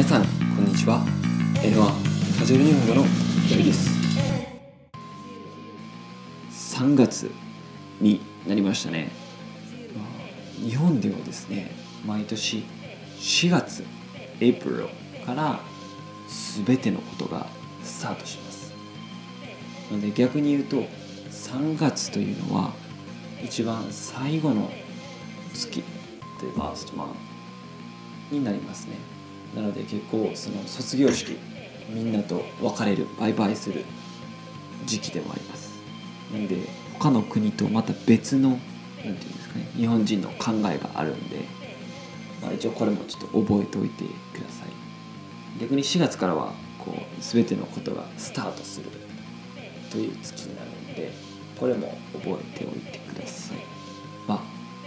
皆さんこんにちは。N1 カジュアル日本語のひろです。3月になりましたね。日本ではですね毎年4月 April から全てのことがスタートします。なので逆に言うと3月というのは一番最後の月 The last month になりますね。なので結構その卒業式みんなと別れるバイバイする時期でもあります。なんで他の国とまた別のなんていうんですかね日本人の考えがあるんで、まあ、一応これもちょっと覚えておいてください。逆に4月からはこう全てのことがスタートするという月になるんでこれも覚えておいてください。まあ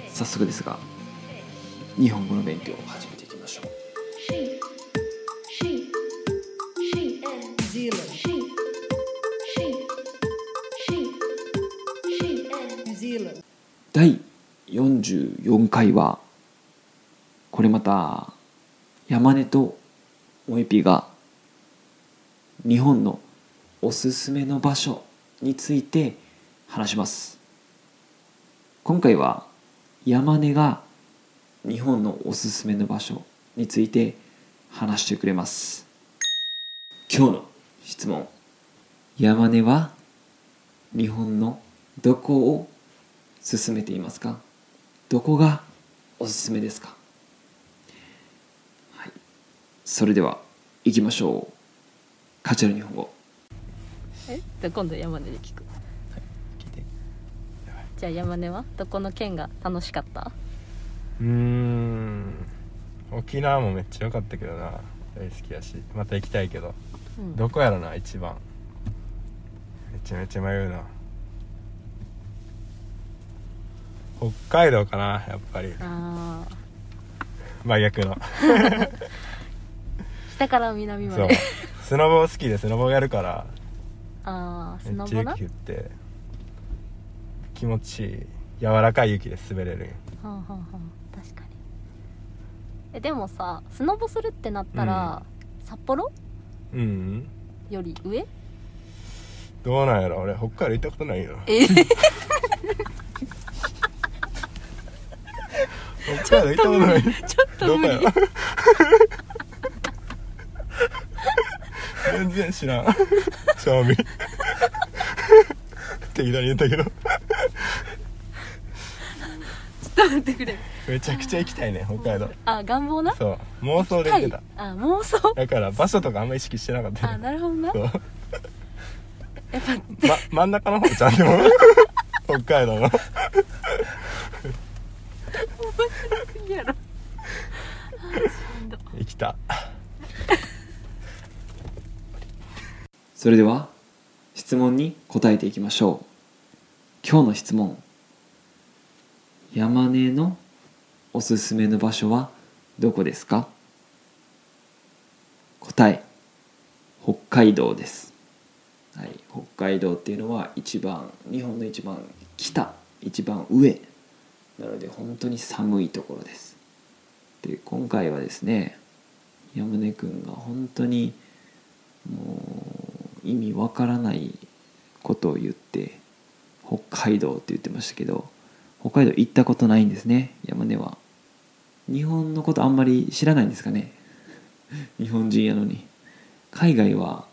早速ですが日本語の勉強を始め第44回はこれまた山根とモエピが日本のおすすめの場所について話します。今回は山根が日本のおすすめの場所について話してくれます。今日の質問。山根は日本のどこを進めていますか？どこがおすすめですか？はい。それでは行きましょう。カチュアル日本語。え？じゃあ今度山根で聞く。聞いて。じゃあ山根は？どこの県が楽しかった？うーん。沖縄もめっちゃ良かったけどな。大好きやし。また行きたいけど。うん。どこやろな一番。めちゃめちゃ迷うな北海道かなやっぱり。あ真逆の。ー 北から南まそう。でスノボ好きでスノボやるから。ああスめノボな？っちゃ雪降って。気持ちいい。柔らかい雪で滑れる。はんはんはん確かに。えでもさスノボするってなったら、札幌？うん。うんより上？どうなんやろ。俺北海道行ったことないよ。え？北海道行っとないちょっと無理。全然知らん。賞味適当に言ったけど。ちょっと待ってくれ。めちゃくちゃ行きたいね北海道。あ願望な？そう。妄想で行ってた。あ妄想？だから場所とかあんま意識してなかったあなるほどな。そう、やっぱま、真ん中の方ちゃんと。北海道のやろ。あーしんど。行きた。それでは質問に答えていきましょう。今日の質問。山根のおすすめの場所はどこですか？答え北海道です、はい、北海道っていうのは一番日本の一番北一番上なので本当に寒いところです。で今回はですね山根くんが本当にもう意味わからないことを言って北海道って言ってましたけど北海道行ったことないんですね山根は。日本のことあんまり知らないんですかね？日本人やのに。海外は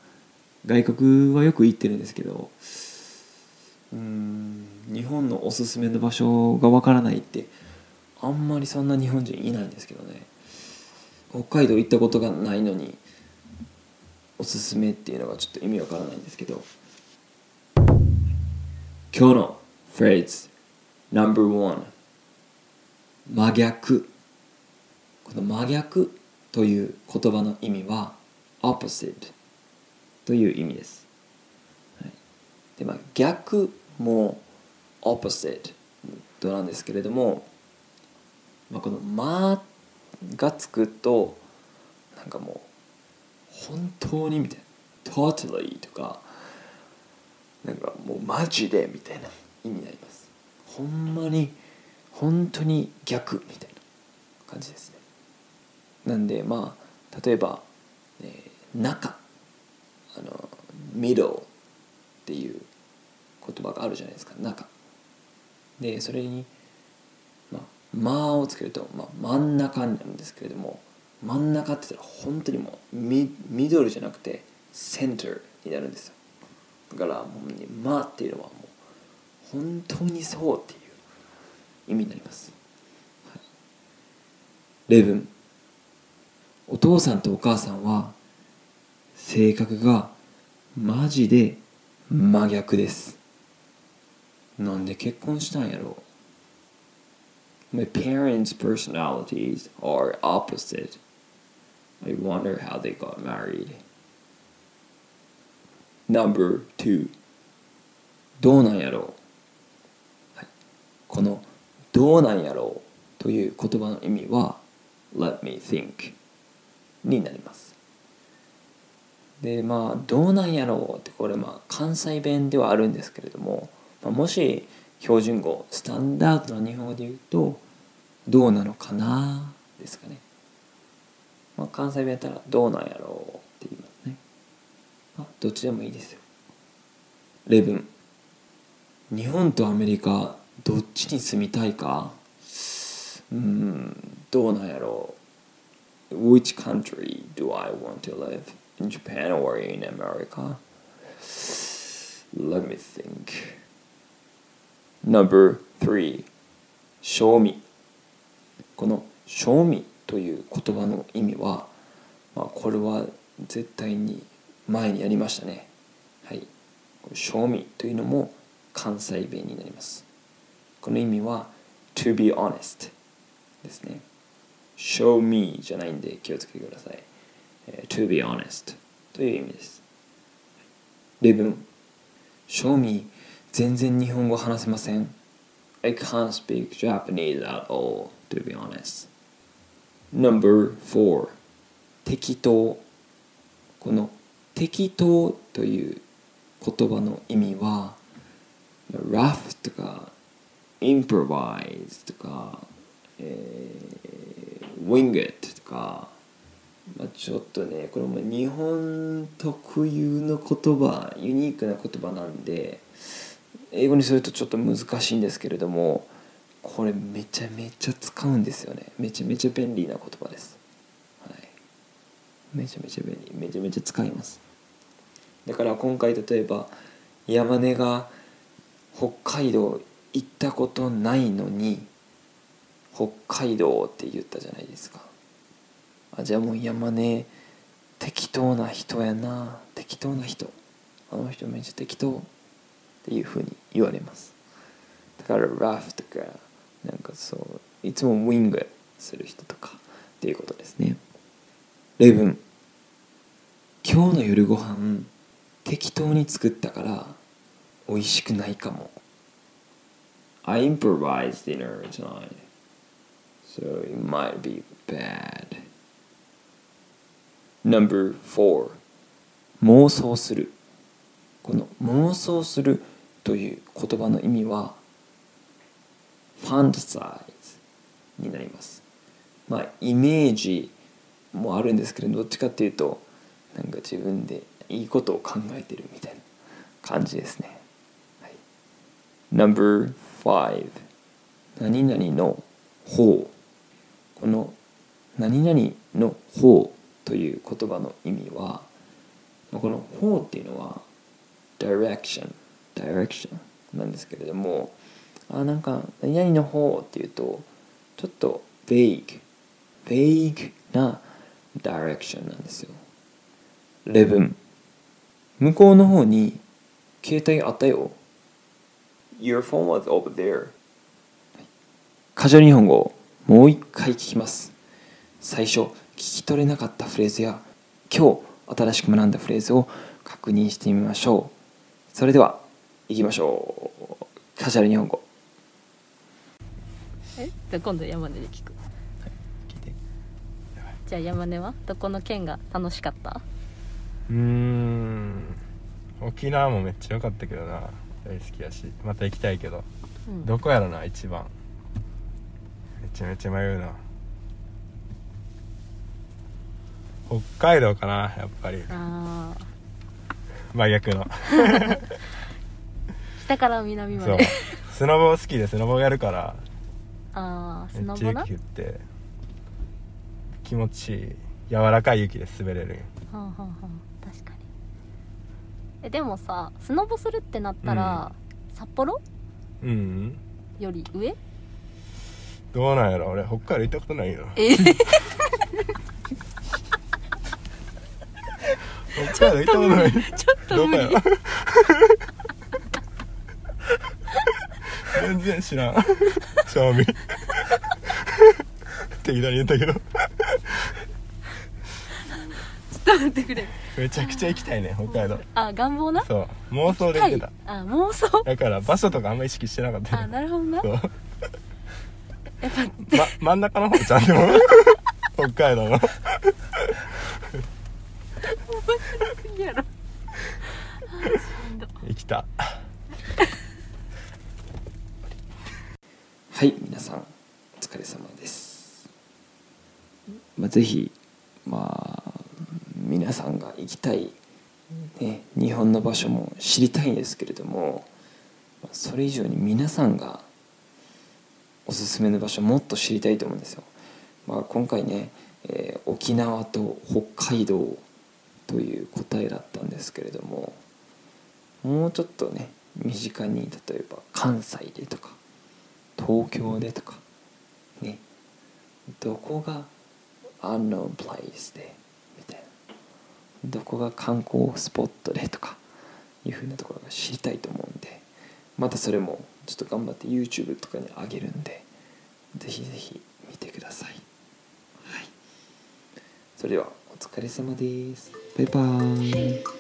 外国はよく行ってるんですけどうん日本のおすすめの場所がわからないってあんまりそんな日本人いないんですけどね。北海道行ったことがないのにおすすめっていうのがちょっと意味わからないんですけど。今日のフレーズ No.1 真逆。この真逆という言葉の意味は opposite という意味です、はい、でまあ逆も opposite となんですけれども、まあ、この「ま」がつくとなんかもう本当にみたいな totally とかなんかもうマジでみたいな意味になります。ほんまに本当に逆みたいな感じですね。なんでまあ例えばえー中あの middle っていう言葉があるじゃないですか。中。でそれにまあ「ま」をつけると、まあ、真ん中になるんですけれども真ん中って言ったら本当にもうミミドルじゃなくてセンターになるんですよ。だからもうね「ま」っていうのはもう本当にそうっていう意味になります、はい、例文お父さんとお母さんは性格がマジで真逆です。なんで結婚したんやろ My parents' personalities are opposite. I wonder how they got married. Number two どうなんやろう、はい、この「どうなんやろう」という言葉の意味は「Let me think」になりますでまあどうなんやろうってこれまあ関西弁ではあるんですけれども、もし標準語スタンダードな日本語で言うとどうなのかな？ですかね、まあ、関西弁やったらどうなんやろうって言いますね、まあ、どっちでもいいですよ。例文日本とアメリカどっちに住みたいか？うんどうなんやろう。Which country do I want to live? In Japan or in America? Let me think. Number three, show me. この show me という言葉の意味は、まあ、これは絶対に前にやりましたね。はい。show me というのも関西弁になります。この意味は to be honest ですね。show me じゃないんで気をつけてください。えー to be honest という意味です。例文 show me 全然日本語話せません。I can't speak Japanese at all, to be honest. Number four 適当この適当という言葉の意味は rough とか improvise とか、えー、wing it とか、まあ、ちょっとねこれも日本特有の言葉ユニークな言葉なんで英語にするとちょっと難しいんですけれどもこれめちゃめちゃ使うんですよね。めちゃめちゃ便利な言葉です、はい、めちゃめちゃ便利。めちゃめちゃ使います。だから今回例えば山根が北海道行ったことないのに北海道って言ったじゃないですか。あじゃあもう山根適当な人やな。適当な人。あの人めっちゃ適当。っていうふうに言われます。だからラフとかなんかそういつもウィングする人とかっていうことですね。例文今日の夜ご飯適当に作ったから美味しくないかも。I improvised dinner tonight so it might be bad. Number 4妄想する。この妄想するという言葉の意味は fantasize になります。まあイメージもあるんですけどどっちかっていうとなんか自分でいいことを考えてるみたいな感じですね、はい、Number 5何々の方。この何々の方という言葉の意味はこの方っていうのは direction direction なんですけれどもあなんか何々の方っていうとちょっと vague vague な direction なんですよ。レブン向こうの方に携帯あったよ。Your phone was over there. カジュアル日本語をもう一回聞きます。最初聞き取れなかったフレーズや今日新しく学んだフレーズを確認してみましょう。それでは行きましょう。カジュアル日本語。え？じゃあ今度山根で聞く。聞いて。じゃあ山根はどこの県が楽しかった？うーん。沖縄もめっちゃ良かったけどな。大好きやし。また行きたいけど。うん。どこやろな一番。めちゃめちゃ迷うな。北海道かなやっぱり。あ真逆の。ー 北から南まそう。でスノボ好きでスノボやるから。ああスめっちゃノボな雪降って。気持ちいい柔らかい雪で滑れる。んよはんはんはん確かに。えでもさスノボするってなったら、札幌？うん。うんより上？どうなんやろ？俺北海道行ったことないよ。え？北海道行ったことない。ちょっと無理。どこや？ろ全然知らん。正味 適当に言ったけど。ちょっと待ってくれ。めちゃくちゃ行きたいね北海道。あ願望な？そう。妄想で行ってたあ妄想？だから場所とかあんま意識してなかったあよなるほどな。そう、やっぱま、真ん中の方ちゃんと北海道の。次やろ。あーしんど。行きたはい皆さんお疲れ様です、まあ、ぜひまあ皆さんが行きたい、ね、日本の場所も知りたいんですけれどもそれ以上に皆さんがおすすめの場所もっと知りたいと思うんですよ、まあ、今回ね、えー沖縄と北海道という答えだったんですけれどももうちょっとね身近に例えば関西でとか東京でとかねどこが unknown place でみたいな。どこが観光スポットでとかいうふうなところが知りたいと思うんでまたそれもちょっと頑張って YouTube とかに上げるんでぜひぜひ見てください、はい、それではお疲れ様です。バイバーイ